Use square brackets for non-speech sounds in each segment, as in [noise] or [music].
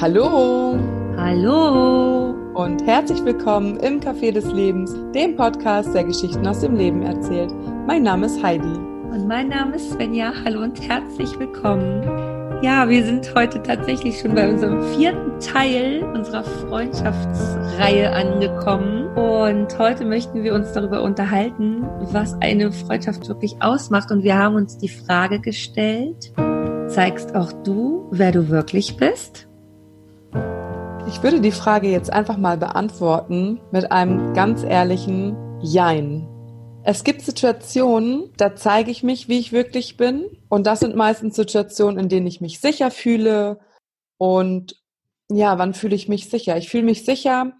Hallo Hallo und herzlich willkommen im Café des Lebens, dem Podcast, der Geschichten aus dem Leben erzählt. Mein Name ist Heidi. Und mein Name ist Svenja. Hallo und herzlich willkommen. Ja, wir sind heute tatsächlich schon bei unserem vierten Teil unserer Freundschaftsreihe angekommen. Und heute möchten wir uns darüber unterhalten, was eine Freundschaft wirklich ausmacht. Und wir haben uns die Frage gestellt, zeigst auch du, wer du wirklich bist? Ich würde die Frage jetzt einfach mal beantworten mit einem ganz ehrlichen Jein. Es gibt Situationen, da zeige ich mich, wie ich wirklich bin. Und das sind meistens Situationen, in denen ich mich sicher fühle. Und ja, wann fühle ich mich sicher? Ich fühle mich sicher,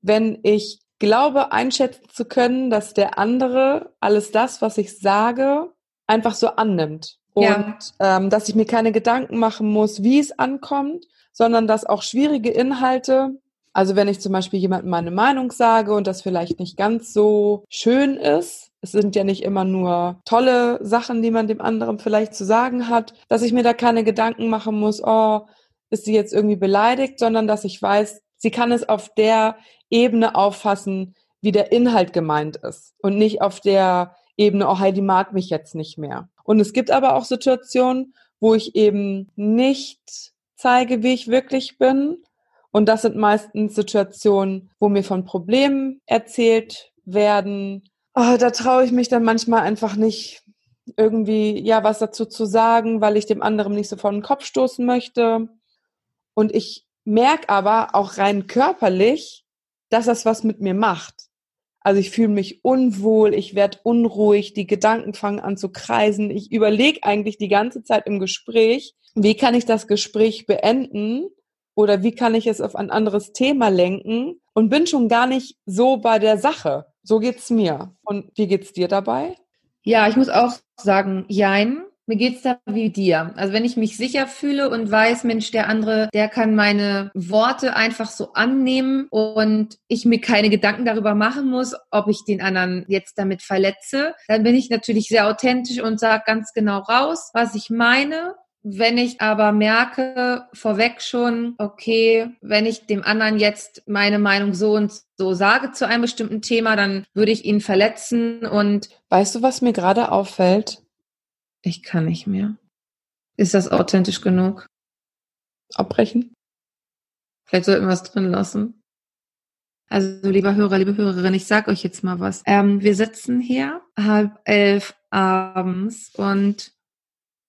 wenn ich glaube, einschätzen zu können, dass der andere alles das, was ich sage, einfach so annimmt. Und ja. ähm, dass ich mir keine Gedanken machen muss, wie es ankommt, sondern dass auch schwierige Inhalte, also wenn ich zum Beispiel jemandem meine Meinung sage und das vielleicht nicht ganz so schön ist, es sind ja nicht immer nur tolle Sachen, die man dem anderen vielleicht zu sagen hat, dass ich mir da keine Gedanken machen muss, oh, ist sie jetzt irgendwie beleidigt, sondern dass ich weiß, sie kann es auf der Ebene auffassen, wie der Inhalt gemeint ist und nicht auf der Ebene, oh Heidi mag mich jetzt nicht mehr. Und es gibt aber auch Situationen, wo ich eben nicht zeige, wie ich wirklich bin. Und das sind meistens Situationen, wo mir von Problemen erzählt werden. Oh, da traue ich mich dann manchmal einfach nicht irgendwie ja was dazu zu sagen, weil ich dem anderen nicht so vor den Kopf stoßen möchte. Und ich merke aber auch rein körperlich, dass das was mit mir macht. Also ich fühle mich unwohl, ich werde unruhig, die Gedanken fangen an zu kreisen. Ich überlege eigentlich die ganze Zeit im Gespräch, wie kann ich das Gespräch beenden oder wie kann ich es auf ein anderes Thema lenken und bin schon gar nicht so bei der Sache. So geht's mir. Und wie geht's dir dabei? Ja, ich muss auch sagen, jein. Mir geht's da wie dir. Also wenn ich mich sicher fühle und weiß, Mensch, der andere, der kann meine Worte einfach so annehmen und ich mir keine Gedanken darüber machen muss, ob ich den anderen jetzt damit verletze, dann bin ich natürlich sehr authentisch und sage ganz genau raus, was ich meine wenn ich aber merke, vorweg schon, okay, wenn ich dem anderen jetzt meine Meinung so und so sage zu einem bestimmten Thema, dann würde ich ihn verletzen und. Weißt du, was mir gerade auffällt? Ich kann nicht mehr. Ist das authentisch genug? Abbrechen? Vielleicht sollten wir es drin lassen. Also, lieber Hörer, liebe Hörerin, ich sag euch jetzt mal was. Ähm, wir sitzen hier halb elf abends und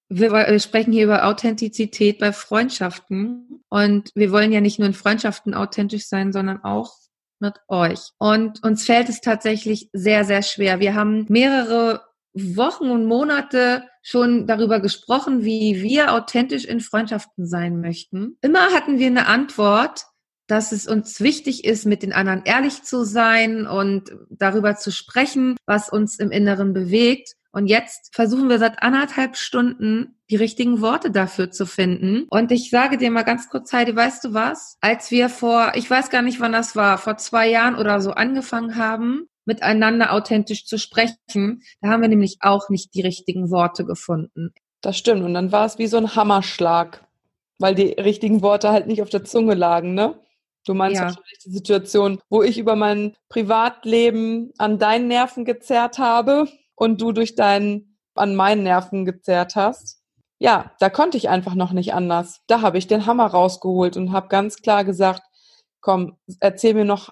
wir sprechen hier über Authentizität bei Freundschaften und wir wollen ja nicht nur in Freundschaften authentisch sein, sondern auch mit euch. Und uns fällt es tatsächlich sehr, sehr schwer. Wir haben mehrere Wochen und Monate schon darüber gesprochen, wie wir authentisch in Freundschaften sein möchten. Immer hatten wir eine Antwort, dass es uns wichtig ist, mit den anderen ehrlich zu sein und darüber zu sprechen, was uns im Inneren bewegt. Und jetzt versuchen wir seit anderthalb Stunden die richtigen Worte dafür zu finden. Und ich sage dir mal ganz kurz, Heidi, weißt du was? Als wir vor, ich weiß gar nicht, wann das war, vor zwei Jahren oder so angefangen haben, miteinander authentisch zu sprechen, da haben wir nämlich auch nicht die richtigen Worte gefunden. Das stimmt. Und dann war es wie so ein Hammerschlag, weil die richtigen Worte halt nicht auf der Zunge lagen, ne? Du meinst ja. wahrscheinlich die Situation, wo ich über mein Privatleben an deinen Nerven gezerrt habe und du durch deinen an meinen Nerven gezerrt hast. Ja, da konnte ich einfach noch nicht anders. Da habe ich den Hammer rausgeholt und habe ganz klar gesagt, komm, erzähl mir noch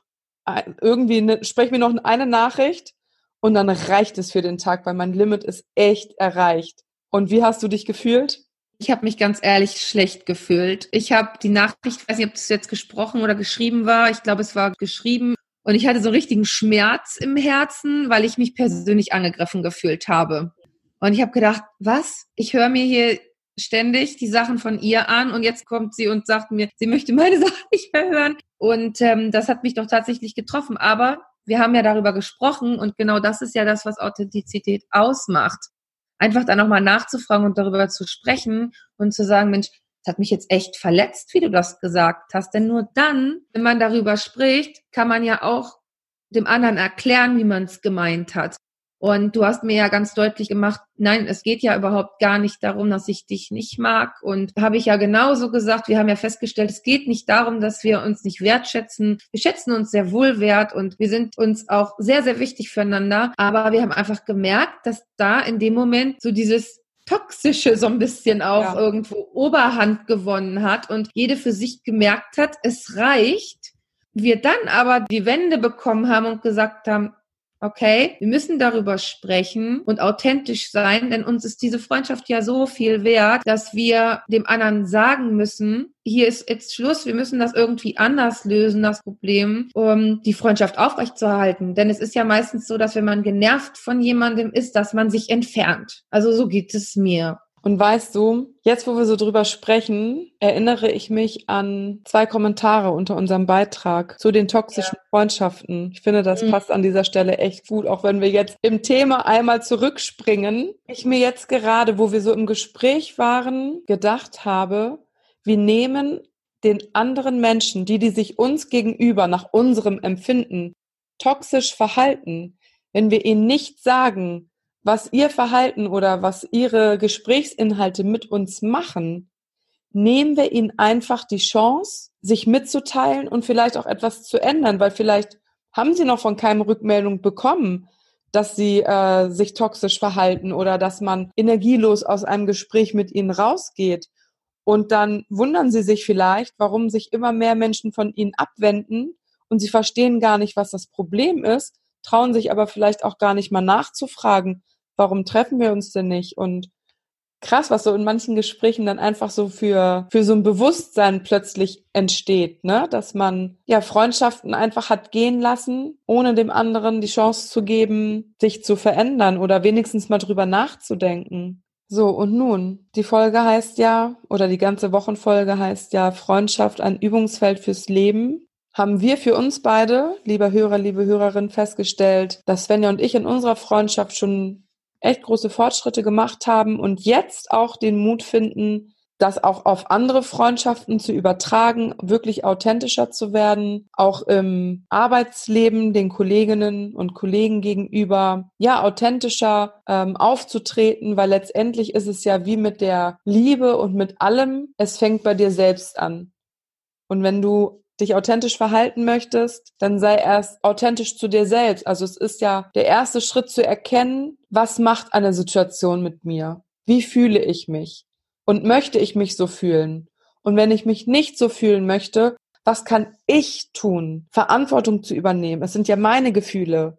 irgendwie, ne, sprech mir noch eine Nachricht und dann reicht es für den Tag, weil mein Limit ist echt erreicht. Und wie hast du dich gefühlt? Ich habe mich ganz ehrlich schlecht gefühlt. Ich habe die Nachricht, ich weiß nicht, ob es jetzt gesprochen oder geschrieben war. Ich glaube, es war geschrieben und ich hatte so richtigen Schmerz im Herzen, weil ich mich persönlich angegriffen gefühlt habe. Und ich habe gedacht, was? Ich höre mir hier ständig die Sachen von ihr an und jetzt kommt sie und sagt mir, sie möchte meine [laughs] Sachen nicht mehr hören. Und ähm, das hat mich doch tatsächlich getroffen. Aber wir haben ja darüber gesprochen und genau das ist ja das, was Authentizität ausmacht. Einfach da nochmal nachzufragen und darüber zu sprechen und zu sagen, Mensch, das hat mich jetzt echt verletzt, wie du das gesagt hast. Denn nur dann, wenn man darüber spricht, kann man ja auch dem anderen erklären, wie man es gemeint hat. Und du hast mir ja ganz deutlich gemacht, nein, es geht ja überhaupt gar nicht darum, dass ich dich nicht mag. Und habe ich ja genauso gesagt, wir haben ja festgestellt, es geht nicht darum, dass wir uns nicht wertschätzen. Wir schätzen uns sehr wohl wert und wir sind uns auch sehr, sehr wichtig füreinander. Aber wir haben einfach gemerkt, dass da in dem Moment so dieses Toxische so ein bisschen auch ja. irgendwo Oberhand gewonnen hat und jede für sich gemerkt hat, es reicht. Wir dann aber die Wende bekommen haben und gesagt haben, okay, wir müssen darüber sprechen und authentisch sein, denn uns ist diese Freundschaft ja so viel wert, dass wir dem anderen sagen müssen, hier ist jetzt Schluss, wir müssen das irgendwie anders lösen, das Problem, um die Freundschaft aufrechtzuerhalten. Denn es ist ja meistens so, dass wenn man genervt von jemandem ist, dass man sich entfernt. Also so geht es mir. Und weißt du, jetzt wo wir so drüber sprechen, erinnere ich mich an zwei Kommentare unter unserem Beitrag zu den toxischen ja. Freundschaften. Ich finde, das mhm. passt an dieser Stelle echt gut, auch wenn wir jetzt im Thema einmal zurückspringen. Ich mir jetzt gerade, wo wir so im Gespräch waren, gedacht habe, wir nehmen den anderen Menschen, die, die sich uns gegenüber nach unserem Empfinden toxisch verhalten, wenn wir ihnen nicht sagen, was ihr Verhalten oder was ihre Gesprächsinhalte mit uns machen, nehmen wir ihnen einfach die Chance, sich mitzuteilen und vielleicht auch etwas zu ändern, weil vielleicht haben sie noch von keinem Rückmeldung bekommen, dass sie äh, sich toxisch verhalten oder dass man energielos aus einem Gespräch mit ihnen rausgeht. Und dann wundern sie sich vielleicht, warum sich immer mehr Menschen von ihnen abwenden und sie verstehen gar nicht, was das Problem ist, trauen sich aber vielleicht auch gar nicht mal nachzufragen, warum treffen wir uns denn nicht? Und krass, was so in manchen Gesprächen dann einfach so für, für so ein Bewusstsein plötzlich entsteht, ne? Dass man ja Freundschaften einfach hat gehen lassen, ohne dem anderen die Chance zu geben, sich zu verändern oder wenigstens mal drüber nachzudenken. So, und nun, die Folge heißt ja, oder die ganze Wochenfolge heißt ja Freundschaft ein Übungsfeld fürs Leben. Haben wir für uns beide, lieber Hörer, liebe Hörerin, festgestellt, dass Svenja und ich in unserer Freundschaft schon echt große Fortschritte gemacht haben und jetzt auch den Mut finden, das auch auf andere Freundschaften zu übertragen, wirklich authentischer zu werden, auch im Arbeitsleben den Kolleginnen und Kollegen gegenüber, ja, authentischer ähm, aufzutreten, weil letztendlich ist es ja wie mit der Liebe und mit allem, es fängt bei dir selbst an. Und wenn du dich authentisch verhalten möchtest, dann sei erst authentisch zu dir selbst. Also es ist ja der erste Schritt zu erkennen, was macht eine Situation mit mir? Wie fühle ich mich? Und möchte ich mich so fühlen? Und wenn ich mich nicht so fühlen möchte, was kann ich tun, Verantwortung zu übernehmen? Es sind ja meine Gefühle.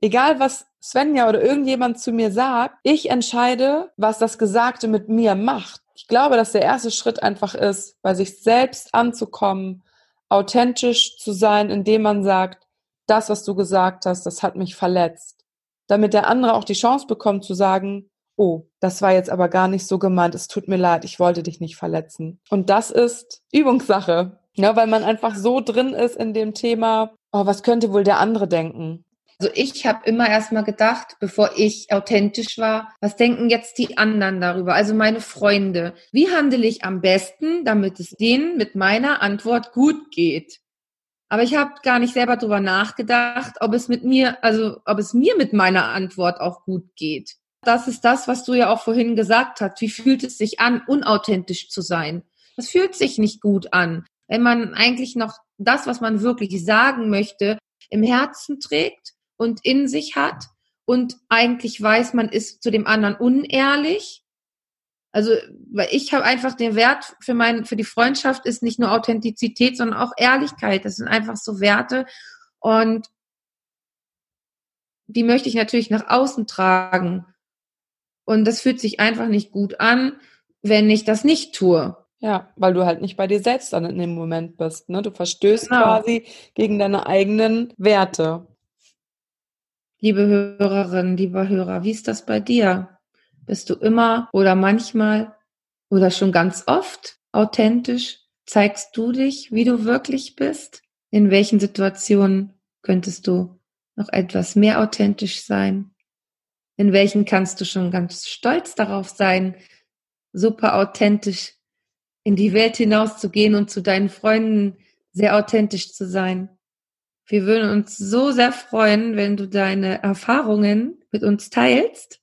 Egal was Svenja oder irgendjemand zu mir sagt, ich entscheide, was das Gesagte mit mir macht. Ich glaube, dass der erste Schritt einfach ist, bei sich selbst anzukommen authentisch zu sein, indem man sagt, das, was du gesagt hast, das hat mich verletzt. Damit der andere auch die Chance bekommt zu sagen, oh, das war jetzt aber gar nicht so gemeint, es tut mir leid, ich wollte dich nicht verletzen. Und das ist Übungssache, ja, weil man einfach so drin ist in dem Thema, oh, was könnte wohl der andere denken? Also ich habe immer erstmal gedacht, bevor ich authentisch war, was denken jetzt die anderen darüber, also meine Freunde? Wie handle ich am besten, damit es denen mit meiner Antwort gut geht? Aber ich habe gar nicht selber darüber nachgedacht, ob es mit mir, also ob es mir mit meiner Antwort auch gut geht. Das ist das, was du ja auch vorhin gesagt hast. Wie fühlt es sich an, unauthentisch zu sein? Das fühlt sich nicht gut an, wenn man eigentlich noch das, was man wirklich sagen möchte, im Herzen trägt und in sich hat und eigentlich weiß, man ist zu dem anderen unehrlich. Also, weil ich habe einfach den Wert für mein, für die Freundschaft ist nicht nur Authentizität, sondern auch Ehrlichkeit. Das sind einfach so Werte und die möchte ich natürlich nach außen tragen. Und das fühlt sich einfach nicht gut an, wenn ich das nicht tue. Ja, weil du halt nicht bei dir selbst dann in dem Moment bist. Ne? Du verstößt genau. quasi gegen deine eigenen Werte. Liebe Hörerinnen, lieber Hörer, wie ist das bei dir? Bist du immer oder manchmal oder schon ganz oft authentisch? Zeigst du dich, wie du wirklich bist? In welchen Situationen könntest du noch etwas mehr authentisch sein? In welchen kannst du schon ganz stolz darauf sein, super authentisch in die Welt hinauszugehen und zu deinen Freunden sehr authentisch zu sein? Wir würden uns so sehr freuen, wenn du deine Erfahrungen mit uns teilst.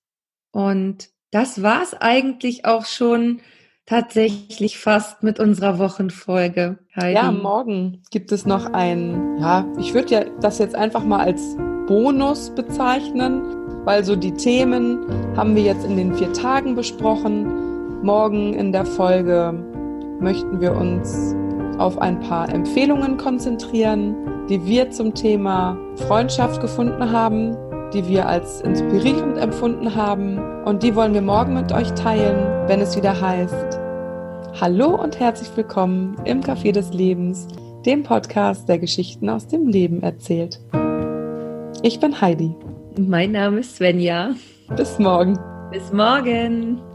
Und das war's eigentlich auch schon tatsächlich fast mit unserer Wochenfolge. Heidi. Ja, morgen gibt es noch ein, ja, ich würde ja das jetzt einfach mal als Bonus bezeichnen, weil so die Themen haben wir jetzt in den vier Tagen besprochen. Morgen in der Folge möchten wir uns auf ein paar Empfehlungen konzentrieren, die wir zum Thema Freundschaft gefunden haben, die wir als inspirierend empfunden haben und die wollen wir morgen mit euch teilen, wenn es wieder heißt Hallo und herzlich willkommen im Café des Lebens, dem Podcast, der Geschichten aus dem Leben erzählt. Ich bin Heidi. Mein Name ist Svenja. Bis morgen. Bis morgen.